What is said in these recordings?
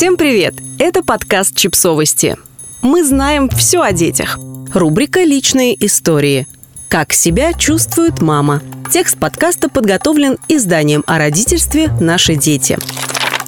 Всем привет! Это подкаст «Чипсовости». Мы знаем все о детях. Рубрика «Личные истории». Как себя чувствует мама. Текст подкаста подготовлен изданием о родительстве «Наши дети».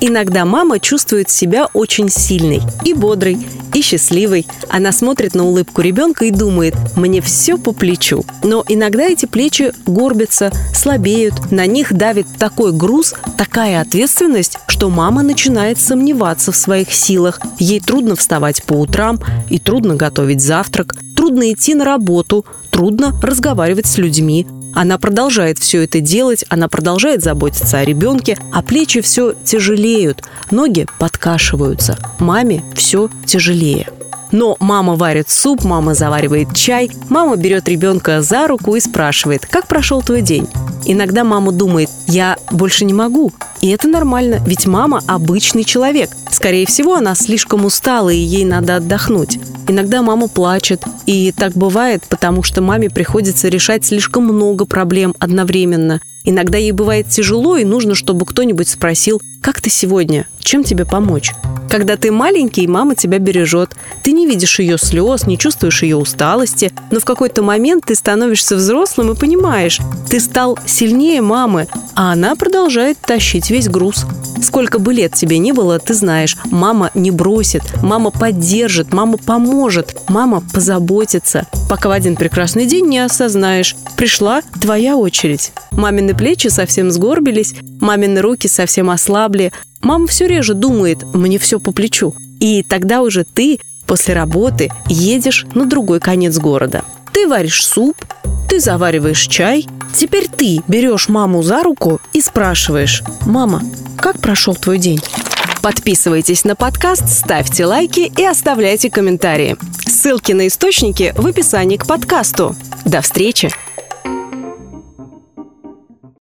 Иногда мама чувствует себя очень сильной и бодрой, и счастливой. Она смотрит на улыбку ребенка и думает, мне все по плечу. Но иногда эти плечи горбятся, слабеют, на них давит такой груз, такая ответственность, что мама начинает сомневаться в своих силах. Ей трудно вставать по утрам и трудно готовить завтрак, трудно идти на работу, трудно разговаривать с людьми. Она продолжает все это делать, она продолжает заботиться о ребенке, а плечи все тяжелеют, ноги подкашиваются, маме все тяжелее. Но мама варит суп, мама заваривает чай, мама берет ребенка за руку и спрашивает, как прошел твой день? Иногда мама думает, я больше не могу. И это нормально, ведь мама обычный человек. Скорее всего, она слишком устала, и ей надо отдохнуть. Иногда мама плачет, и так бывает, потому что маме приходится решать слишком много проблем одновременно. Иногда ей бывает тяжело, и нужно, чтобы кто-нибудь спросил, как ты сегодня, чем тебе помочь? Когда ты маленький, мама тебя бережет. Ты не видишь ее слез, не чувствуешь ее усталости, но в какой-то момент ты становишься взрослым и понимаешь, ты стал сильнее мамы, а она продолжает тащить весь груз. Сколько бы лет тебе не было, ты знаешь, мама не бросит, мама поддержит, мама поможет, мама позаботится, пока в один прекрасный день не осознаешь, пришла твоя очередь. Мамины плечи совсем сгорбились, мамины руки совсем ослабли, Мама все реже думает «мне все по плечу». И тогда уже ты после работы едешь на другой конец города. Ты варишь суп, ты завариваешь чай. Теперь ты берешь маму за руку и спрашиваешь «Мама, как прошел твой день?» Подписывайтесь на подкаст, ставьте лайки и оставляйте комментарии. Ссылки на источники в описании к подкасту. До встречи!